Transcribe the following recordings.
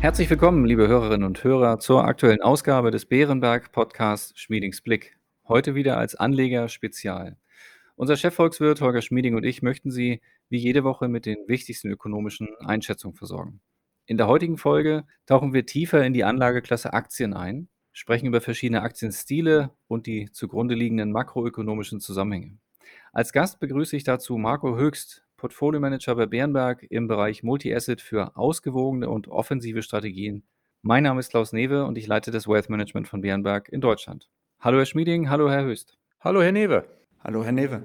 Herzlich willkommen, liebe Hörerinnen und Hörer, zur aktuellen Ausgabe des Bärenberg Podcasts Schmiedings Blick. Heute wieder als Anleger Spezial. Unser Chefvolkswirt Holger Schmieding und ich möchten Sie wie jede Woche mit den wichtigsten ökonomischen Einschätzungen versorgen. In der heutigen Folge tauchen wir tiefer in die Anlageklasse Aktien ein, sprechen über verschiedene Aktienstile und die zugrunde liegenden makroökonomischen Zusammenhänge. Als Gast begrüße ich dazu Marco Höchst, Portfolio Manager bei Bärenberg im Bereich Multi-Asset für ausgewogene und offensive Strategien. Mein Name ist Klaus Newe und ich leite das Wealth Management von Bärenberg in Deutschland. Hallo Herr Schmieding, hallo Herr Höchst. Hallo Herr Newe. Hallo Herr Newe.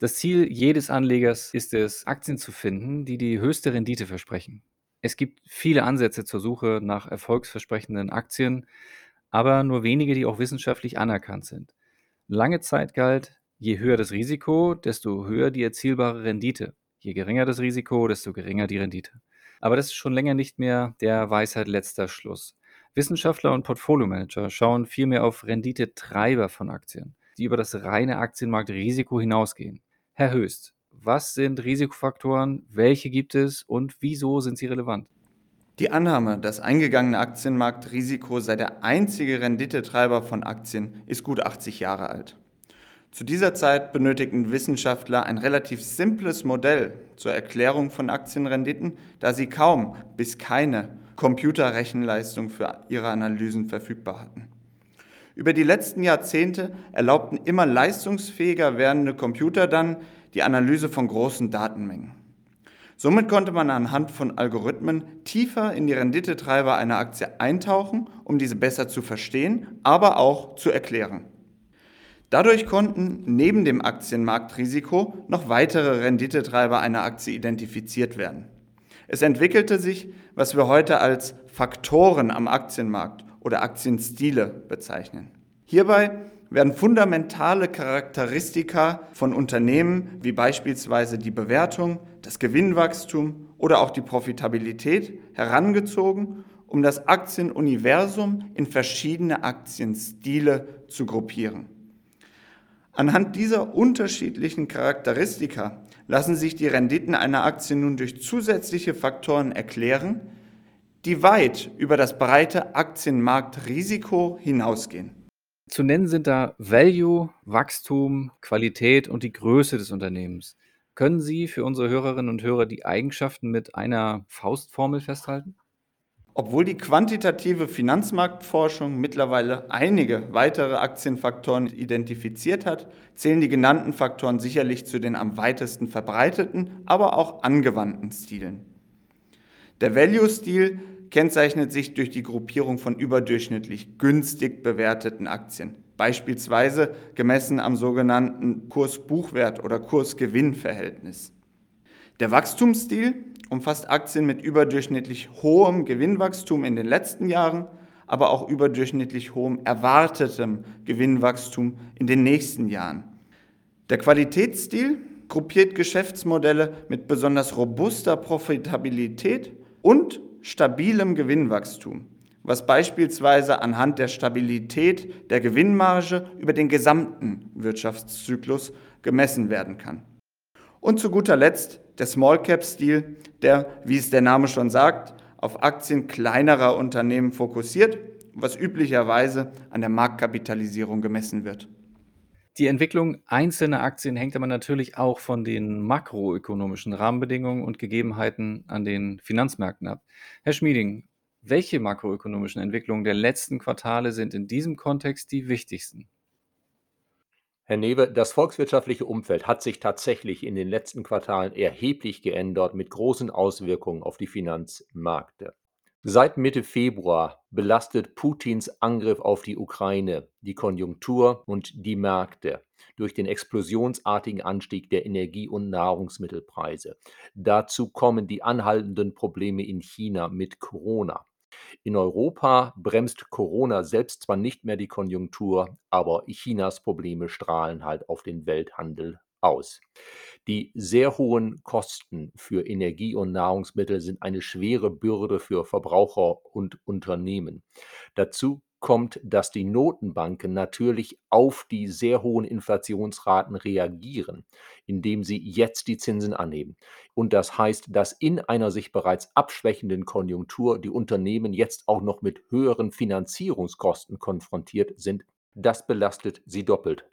Das Ziel jedes Anlegers ist es, Aktien zu finden, die die höchste Rendite versprechen. Es gibt viele Ansätze zur Suche nach erfolgsversprechenden Aktien, aber nur wenige, die auch wissenschaftlich anerkannt sind. Lange Zeit galt, Je höher das Risiko, desto höher die erzielbare Rendite. Je geringer das Risiko, desto geringer die Rendite. Aber das ist schon länger nicht mehr der Weisheit letzter Schluss. Wissenschaftler und Portfolio-Manager schauen vielmehr auf Renditetreiber von Aktien, die über das reine Aktienmarktrisiko hinausgehen. Herr Höchst, was sind Risikofaktoren, welche gibt es und wieso sind sie relevant? Die Annahme, das eingegangene Aktienmarktrisiko sei der einzige Renditetreiber von Aktien, ist gut 80 Jahre alt. Zu dieser Zeit benötigten Wissenschaftler ein relativ simples Modell zur Erklärung von Aktienrenditen, da sie kaum bis keine Computerrechenleistung für ihre Analysen verfügbar hatten. Über die letzten Jahrzehnte erlaubten immer leistungsfähiger werdende Computer dann die Analyse von großen Datenmengen. Somit konnte man anhand von Algorithmen tiefer in die Renditetreiber einer Aktie eintauchen, um diese besser zu verstehen, aber auch zu erklären. Dadurch konnten neben dem Aktienmarktrisiko noch weitere Renditetreiber einer Aktie identifiziert werden. Es entwickelte sich, was wir heute als Faktoren am Aktienmarkt oder Aktienstile bezeichnen. Hierbei werden fundamentale Charakteristika von Unternehmen wie beispielsweise die Bewertung, das Gewinnwachstum oder auch die Profitabilität herangezogen, um das Aktienuniversum in verschiedene Aktienstile zu gruppieren. Anhand dieser unterschiedlichen Charakteristika lassen sich die Renditen einer Aktie nun durch zusätzliche Faktoren erklären, die weit über das breite Aktienmarktrisiko hinausgehen. Zu nennen sind da Value, Wachstum, Qualität und die Größe des Unternehmens. Können Sie für unsere Hörerinnen und Hörer die Eigenschaften mit einer Faustformel festhalten? Obwohl die quantitative Finanzmarktforschung mittlerweile einige weitere Aktienfaktoren identifiziert hat, zählen die genannten Faktoren sicherlich zu den am weitesten verbreiteten, aber auch angewandten Stilen. Der Value-Stil kennzeichnet sich durch die Gruppierung von überdurchschnittlich günstig bewerteten Aktien, beispielsweise gemessen am sogenannten Kurs-Buchwert oder Kurs-Gewinn-Verhältnis. Der Wachstumsstil umfasst Aktien mit überdurchschnittlich hohem Gewinnwachstum in den letzten Jahren, aber auch überdurchschnittlich hohem erwartetem Gewinnwachstum in den nächsten Jahren. Der Qualitätsstil gruppiert Geschäftsmodelle mit besonders robuster Profitabilität und stabilem Gewinnwachstum, was beispielsweise anhand der Stabilität der Gewinnmarge über den gesamten Wirtschaftszyklus gemessen werden kann. Und zu guter Letzt der Small Cap Stil, der, wie es der Name schon sagt, auf Aktien kleinerer Unternehmen fokussiert, was üblicherweise an der Marktkapitalisierung gemessen wird. Die Entwicklung einzelner Aktien hängt aber natürlich auch von den makroökonomischen Rahmenbedingungen und Gegebenheiten an den Finanzmärkten ab. Herr Schmieding, welche makroökonomischen Entwicklungen der letzten Quartale sind in diesem Kontext die wichtigsten? Herr Newe, das volkswirtschaftliche Umfeld hat sich tatsächlich in den letzten Quartalen erheblich geändert mit großen Auswirkungen auf die Finanzmärkte. Seit Mitte Februar belastet Putins Angriff auf die Ukraine die Konjunktur und die Märkte durch den explosionsartigen Anstieg der Energie- und Nahrungsmittelpreise. Dazu kommen die anhaltenden Probleme in China mit Corona. In Europa bremst Corona selbst zwar nicht mehr die Konjunktur, aber Chinas Probleme strahlen halt auf den Welthandel aus. Die sehr hohen Kosten für Energie und Nahrungsmittel sind eine schwere Bürde für Verbraucher und Unternehmen. Dazu kommt, dass die Notenbanken natürlich auf die sehr hohen Inflationsraten reagieren, indem sie jetzt die Zinsen anheben. Und das heißt, dass in einer sich bereits abschwächenden Konjunktur die Unternehmen jetzt auch noch mit höheren Finanzierungskosten konfrontiert sind. Das belastet sie doppelt.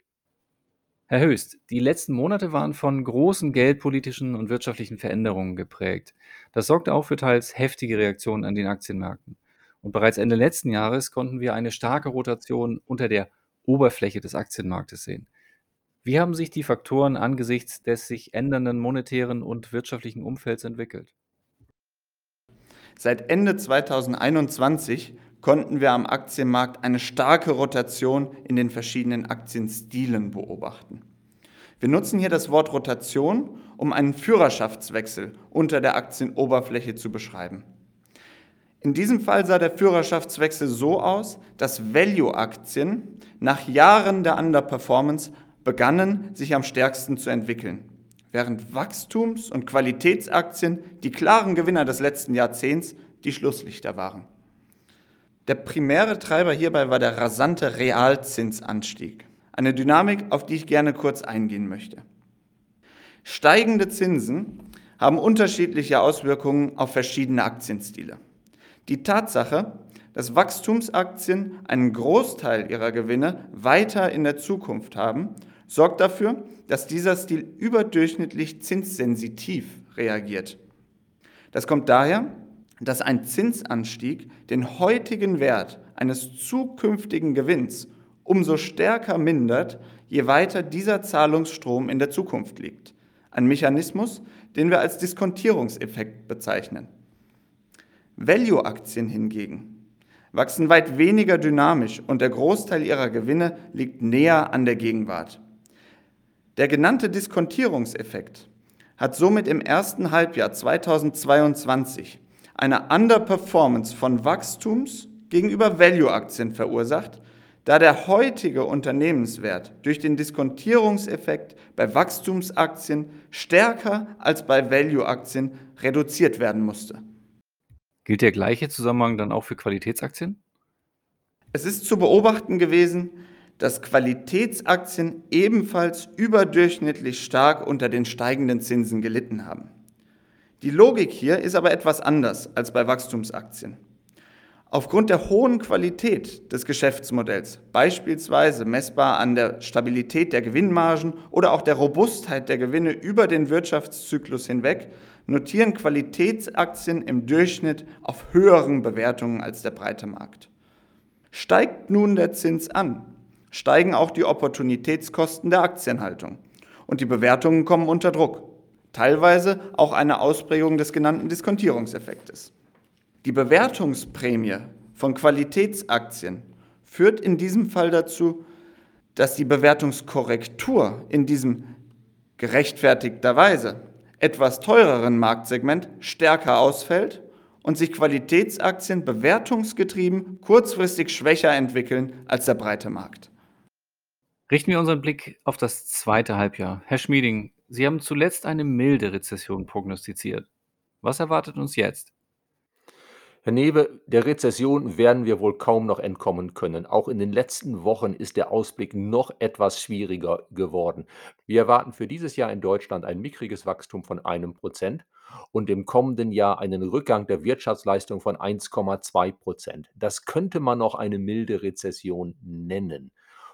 Herr Höchst, die letzten Monate waren von großen geldpolitischen und wirtschaftlichen Veränderungen geprägt. Das sorgte auch für teils heftige Reaktionen an den Aktienmärkten. Und bereits Ende letzten Jahres konnten wir eine starke Rotation unter der Oberfläche des Aktienmarktes sehen. Wie haben sich die Faktoren angesichts des sich ändernden monetären und wirtschaftlichen Umfelds entwickelt? Seit Ende 2021 konnten wir am Aktienmarkt eine starke Rotation in den verschiedenen Aktienstilen beobachten. Wir nutzen hier das Wort Rotation, um einen Führerschaftswechsel unter der Aktienoberfläche zu beschreiben. In diesem Fall sah der Führerschaftswechsel so aus, dass Value-Aktien nach Jahren der Underperformance begannen, sich am stärksten zu entwickeln, während Wachstums- und Qualitätsaktien, die klaren Gewinner des letzten Jahrzehnts, die Schlusslichter waren. Der primäre Treiber hierbei war der rasante Realzinsanstieg, eine Dynamik, auf die ich gerne kurz eingehen möchte. Steigende Zinsen haben unterschiedliche Auswirkungen auf verschiedene Aktienstile. Die Tatsache, dass Wachstumsaktien einen Großteil ihrer Gewinne weiter in der Zukunft haben, sorgt dafür, dass dieser Stil überdurchschnittlich zinssensitiv reagiert. Das kommt daher, dass ein Zinsanstieg den heutigen Wert eines zukünftigen Gewinns umso stärker mindert, je weiter dieser Zahlungsstrom in der Zukunft liegt. Ein Mechanismus, den wir als Diskontierungseffekt bezeichnen. Value-Aktien hingegen wachsen weit weniger dynamisch und der Großteil ihrer Gewinne liegt näher an der Gegenwart. Der genannte Diskontierungseffekt hat somit im ersten Halbjahr 2022 eine Underperformance von Wachstums gegenüber Value-Aktien verursacht, da der heutige Unternehmenswert durch den Diskontierungseffekt bei Wachstumsaktien stärker als bei Value-Aktien reduziert werden musste. Gilt der gleiche Zusammenhang dann auch für Qualitätsaktien? Es ist zu beobachten gewesen, dass Qualitätsaktien ebenfalls überdurchschnittlich stark unter den steigenden Zinsen gelitten haben. Die Logik hier ist aber etwas anders als bei Wachstumsaktien. Aufgrund der hohen Qualität des Geschäftsmodells, beispielsweise messbar an der Stabilität der Gewinnmargen oder auch der Robustheit der Gewinne über den Wirtschaftszyklus hinweg, notieren Qualitätsaktien im Durchschnitt auf höheren Bewertungen als der breite Markt. Steigt nun der Zins an, steigen auch die Opportunitätskosten der Aktienhaltung und die Bewertungen kommen unter Druck, teilweise auch eine Ausprägung des genannten Diskontierungseffektes. Die Bewertungsprämie von Qualitätsaktien führt in diesem Fall dazu, dass die Bewertungskorrektur in diesem gerechtfertigterweise etwas teureren Marktsegment stärker ausfällt und sich Qualitätsaktien bewertungsgetrieben kurzfristig schwächer entwickeln als der breite Markt. Richten wir unseren Blick auf das zweite Halbjahr. Herr Schmieding, Sie haben zuletzt eine milde Rezession prognostiziert. Was erwartet uns jetzt? Herr Newe, der Rezession werden wir wohl kaum noch entkommen können. Auch in den letzten Wochen ist der Ausblick noch etwas schwieriger geworden. Wir erwarten für dieses Jahr in Deutschland ein mickriges Wachstum von einem Prozent und im kommenden Jahr einen Rückgang der Wirtschaftsleistung von 1,2 Prozent. Das könnte man noch eine milde Rezession nennen.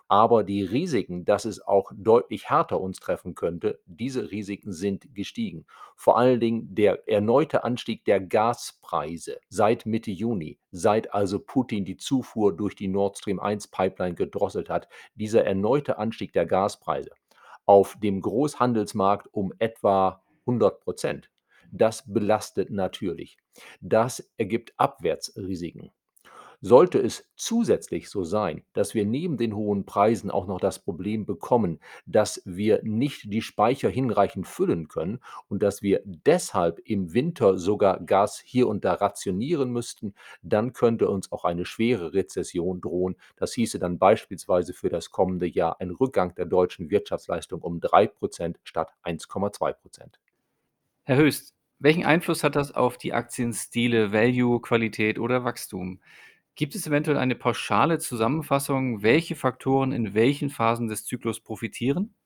Aber die Risiken, dass es auch deutlich härter uns treffen könnte, diese Risiken sind gestiegen. Vor allen Dingen der erneute Anstieg der Gaspreise seit Mitte Juni, seit also Putin die Zufuhr durch die Nord Stream 1 Pipeline gedrosselt hat. Dieser erneute Anstieg der Gaspreise auf dem Großhandelsmarkt um etwa 100 Prozent. Das belastet natürlich. Das ergibt Abwärtsrisiken. Sollte es zusätzlich so sein, dass wir neben den hohen Preisen auch noch das Problem bekommen, dass wir nicht die Speicher hinreichend füllen können und dass wir deshalb im Winter sogar Gas hier und da rationieren müssten, dann könnte uns auch eine schwere Rezession drohen. Das hieße dann beispielsweise für das kommende Jahr ein Rückgang der deutschen Wirtschaftsleistung um 3% statt 1,2% Herr Höchst, welchen Einfluss hat das auf die Aktienstile Value, Qualität oder Wachstum? Gibt es eventuell eine pauschale Zusammenfassung, welche Faktoren in welchen Phasen des Zyklus profitieren?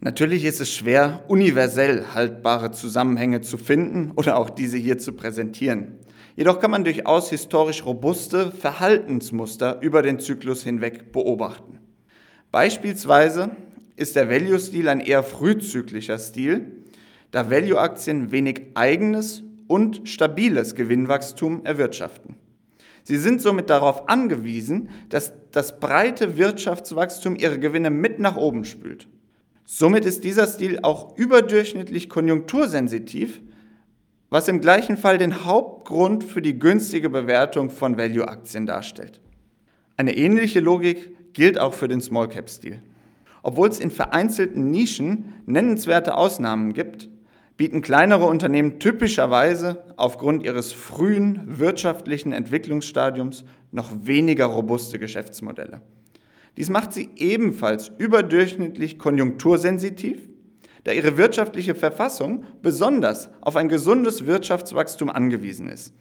Natürlich ist es schwer, universell haltbare Zusammenhänge zu finden oder auch diese hier zu präsentieren. Jedoch kann man durchaus historisch robuste Verhaltensmuster über den Zyklus hinweg beobachten. Beispielsweise ist der Value-Stil ein eher frühzyklischer Stil, da Value-Aktien wenig eigenes und stabiles Gewinnwachstum erwirtschaften. Sie sind somit darauf angewiesen, dass das breite Wirtschaftswachstum ihre Gewinne mit nach oben spült. Somit ist dieser Stil auch überdurchschnittlich konjunktursensitiv, was im gleichen Fall den Hauptgrund für die günstige Bewertung von Value-Aktien darstellt. Eine ähnliche Logik gilt auch für den Small-Cap-Stil. Obwohl es in vereinzelten Nischen nennenswerte Ausnahmen gibt, bieten kleinere Unternehmen typischerweise aufgrund ihres frühen wirtschaftlichen Entwicklungsstadiums noch weniger robuste Geschäftsmodelle. Dies macht sie ebenfalls überdurchschnittlich konjunktursensitiv, da ihre wirtschaftliche Verfassung besonders auf ein gesundes Wirtschaftswachstum angewiesen ist.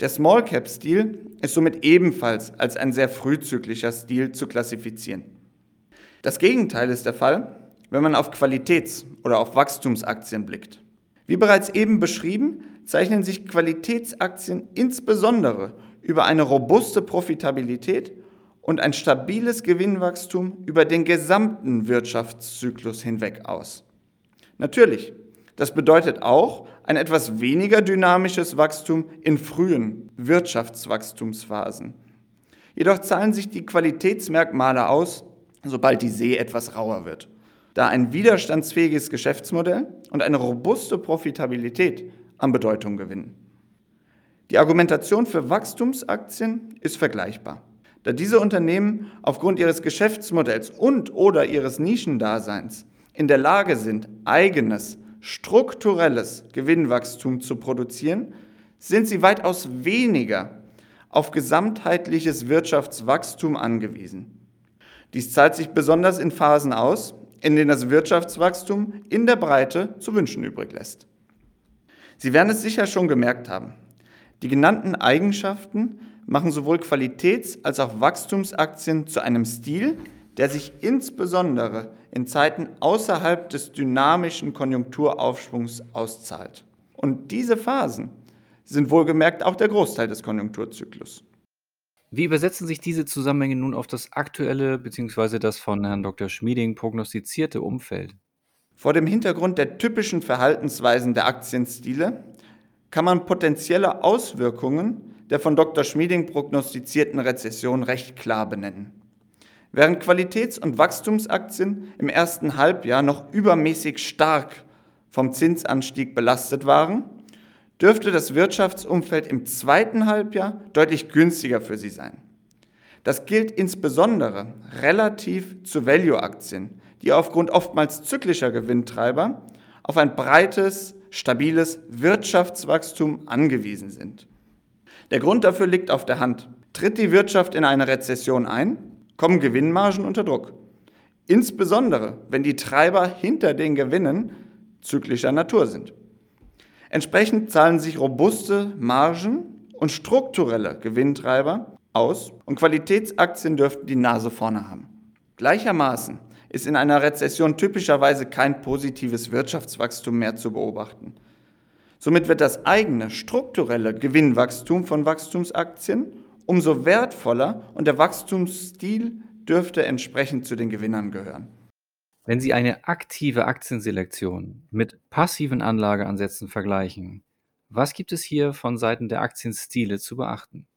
Der Small Cap Stil ist somit ebenfalls als ein sehr frühzyklischer Stil zu klassifizieren. Das Gegenteil ist der Fall, wenn man auf Qualitäts- oder auf Wachstumsaktien blickt. Wie bereits eben beschrieben, zeichnen sich Qualitätsaktien insbesondere über eine robuste Profitabilität und ein stabiles Gewinnwachstum über den gesamten Wirtschaftszyklus hinweg aus. Natürlich, das bedeutet auch ein etwas weniger dynamisches Wachstum in frühen Wirtschaftswachstumsphasen. Jedoch zahlen sich die Qualitätsmerkmale aus, sobald die See etwas rauer wird da ein widerstandsfähiges Geschäftsmodell und eine robuste Profitabilität an Bedeutung gewinnen. Die Argumentation für Wachstumsaktien ist vergleichbar, da diese Unternehmen aufgrund ihres Geschäftsmodells und oder ihres Nischendaseins in der Lage sind, eigenes, strukturelles Gewinnwachstum zu produzieren, sind sie weitaus weniger auf gesamtheitliches Wirtschaftswachstum angewiesen. Dies zahlt sich besonders in Phasen aus, in denen das Wirtschaftswachstum in der Breite zu wünschen übrig lässt. Sie werden es sicher schon gemerkt haben. Die genannten Eigenschaften machen sowohl Qualitäts- als auch Wachstumsaktien zu einem Stil, der sich insbesondere in Zeiten außerhalb des dynamischen Konjunkturaufschwungs auszahlt. Und diese Phasen sind wohlgemerkt auch der Großteil des Konjunkturzyklus. Wie übersetzen sich diese Zusammenhänge nun auf das aktuelle bzw. das von Herrn Dr. Schmieding prognostizierte Umfeld? Vor dem Hintergrund der typischen Verhaltensweisen der Aktienstile kann man potenzielle Auswirkungen der von Dr. Schmieding prognostizierten Rezession recht klar benennen. Während Qualitäts- und Wachstumsaktien im ersten Halbjahr noch übermäßig stark vom Zinsanstieg belastet waren, dürfte das Wirtschaftsumfeld im zweiten Halbjahr deutlich günstiger für Sie sein. Das gilt insbesondere relativ zu Value-Aktien, die aufgrund oftmals zyklischer Gewinntreiber auf ein breites, stabiles Wirtschaftswachstum angewiesen sind. Der Grund dafür liegt auf der Hand. Tritt die Wirtschaft in eine Rezession ein, kommen Gewinnmargen unter Druck. Insbesondere, wenn die Treiber hinter den Gewinnen zyklischer Natur sind. Entsprechend zahlen sich robuste Margen und strukturelle Gewinntreiber aus und Qualitätsaktien dürften die Nase vorne haben. Gleichermaßen ist in einer Rezession typischerweise kein positives Wirtschaftswachstum mehr zu beobachten. Somit wird das eigene strukturelle Gewinnwachstum von Wachstumsaktien umso wertvoller und der Wachstumsstil dürfte entsprechend zu den Gewinnern gehören. Wenn Sie eine aktive Aktienselektion mit passiven Anlageansätzen vergleichen, was gibt es hier von Seiten der Aktienstile zu beachten?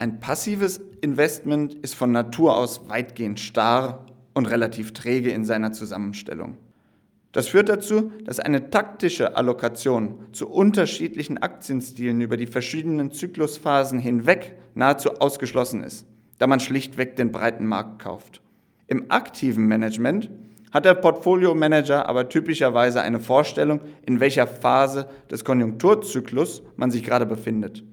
Ein passives Investment ist von Natur aus weitgehend starr und relativ träge in seiner Zusammenstellung. Das führt dazu, dass eine taktische Allokation zu unterschiedlichen Aktienstilen über die verschiedenen Zyklusphasen hinweg nahezu ausgeschlossen ist, da man schlichtweg den breiten Markt kauft. Im aktiven Management hat der Portfolio-Manager aber typischerweise eine Vorstellung, in welcher Phase des Konjunkturzyklus man sich gerade befindet.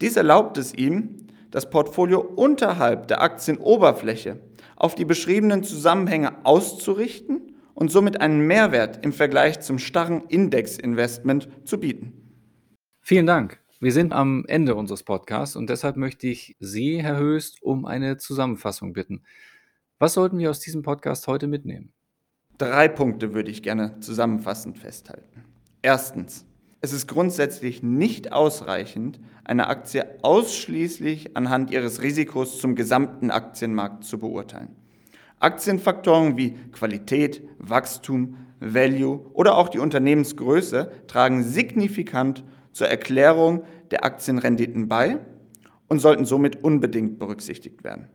Dies erlaubt es ihm, das Portfolio unterhalb der Aktienoberfläche auf die beschriebenen Zusammenhänge auszurichten und somit einen Mehrwert im Vergleich zum starren Indexinvestment zu bieten. Vielen Dank. Wir sind am Ende unseres Podcasts und deshalb möchte ich Sie, Herr Höchst, um eine Zusammenfassung bitten. Was sollten wir aus diesem Podcast heute mitnehmen? Drei Punkte würde ich gerne zusammenfassend festhalten. Erstens, es ist grundsätzlich nicht ausreichend, eine Aktie ausschließlich anhand ihres Risikos zum gesamten Aktienmarkt zu beurteilen. Aktienfaktoren wie Qualität, Wachstum, Value oder auch die Unternehmensgröße tragen signifikant zur Erklärung der Aktienrenditen bei und sollten somit unbedingt berücksichtigt werden.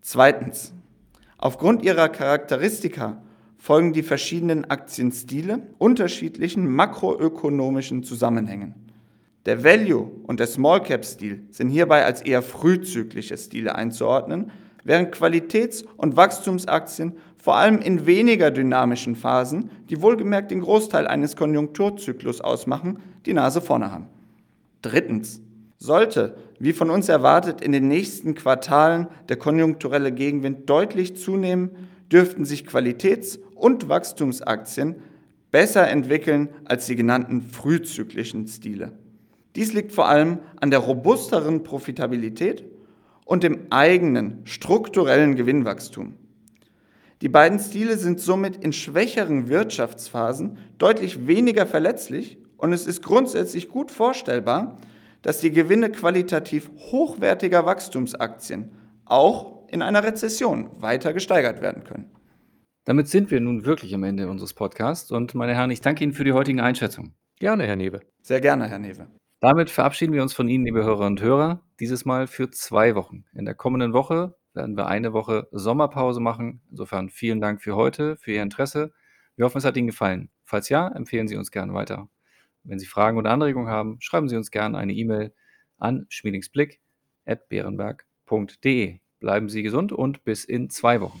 Zweitens. Aufgrund ihrer Charakteristika folgen die verschiedenen Aktienstile unterschiedlichen makroökonomischen Zusammenhängen. Der Value- und der Small-Cap-Stil sind hierbei als eher frühzyklische Stile einzuordnen, während Qualitäts- und Wachstumsaktien vor allem in weniger dynamischen Phasen, die wohlgemerkt den Großteil eines Konjunkturzyklus ausmachen, die Nase vorne haben. Drittens. Sollte, wie von uns erwartet, in den nächsten Quartalen der konjunkturelle Gegenwind deutlich zunehmen, dürften sich Qualitäts- und Wachstumsaktien besser entwickeln als die genannten frühzyklischen Stile. Dies liegt vor allem an der robusteren Profitabilität und dem eigenen strukturellen Gewinnwachstum. Die beiden Stile sind somit in schwächeren Wirtschaftsphasen deutlich weniger verletzlich und es ist grundsätzlich gut vorstellbar, dass die Gewinne qualitativ hochwertiger Wachstumsaktien auch in einer Rezession weiter gesteigert werden können. Damit sind wir nun wirklich am Ende unseres Podcasts und meine Herren, ich danke Ihnen für die heutigen Einschätzungen. Gerne, Herr Newe. Sehr gerne, Herr Newe. Damit verabschieden wir uns von Ihnen, liebe Hörerinnen und Hörer, dieses Mal für zwei Wochen. In der kommenden Woche werden wir eine Woche Sommerpause machen. Insofern vielen Dank für heute, für Ihr Interesse. Wir hoffen, es hat Ihnen gefallen. Falls ja, empfehlen Sie uns gerne weiter. Wenn Sie Fragen oder Anregungen haben, schreiben Sie uns gerne eine E-Mail an schmiedingsblick.beerenberg.de. Bleiben Sie gesund und bis in zwei Wochen.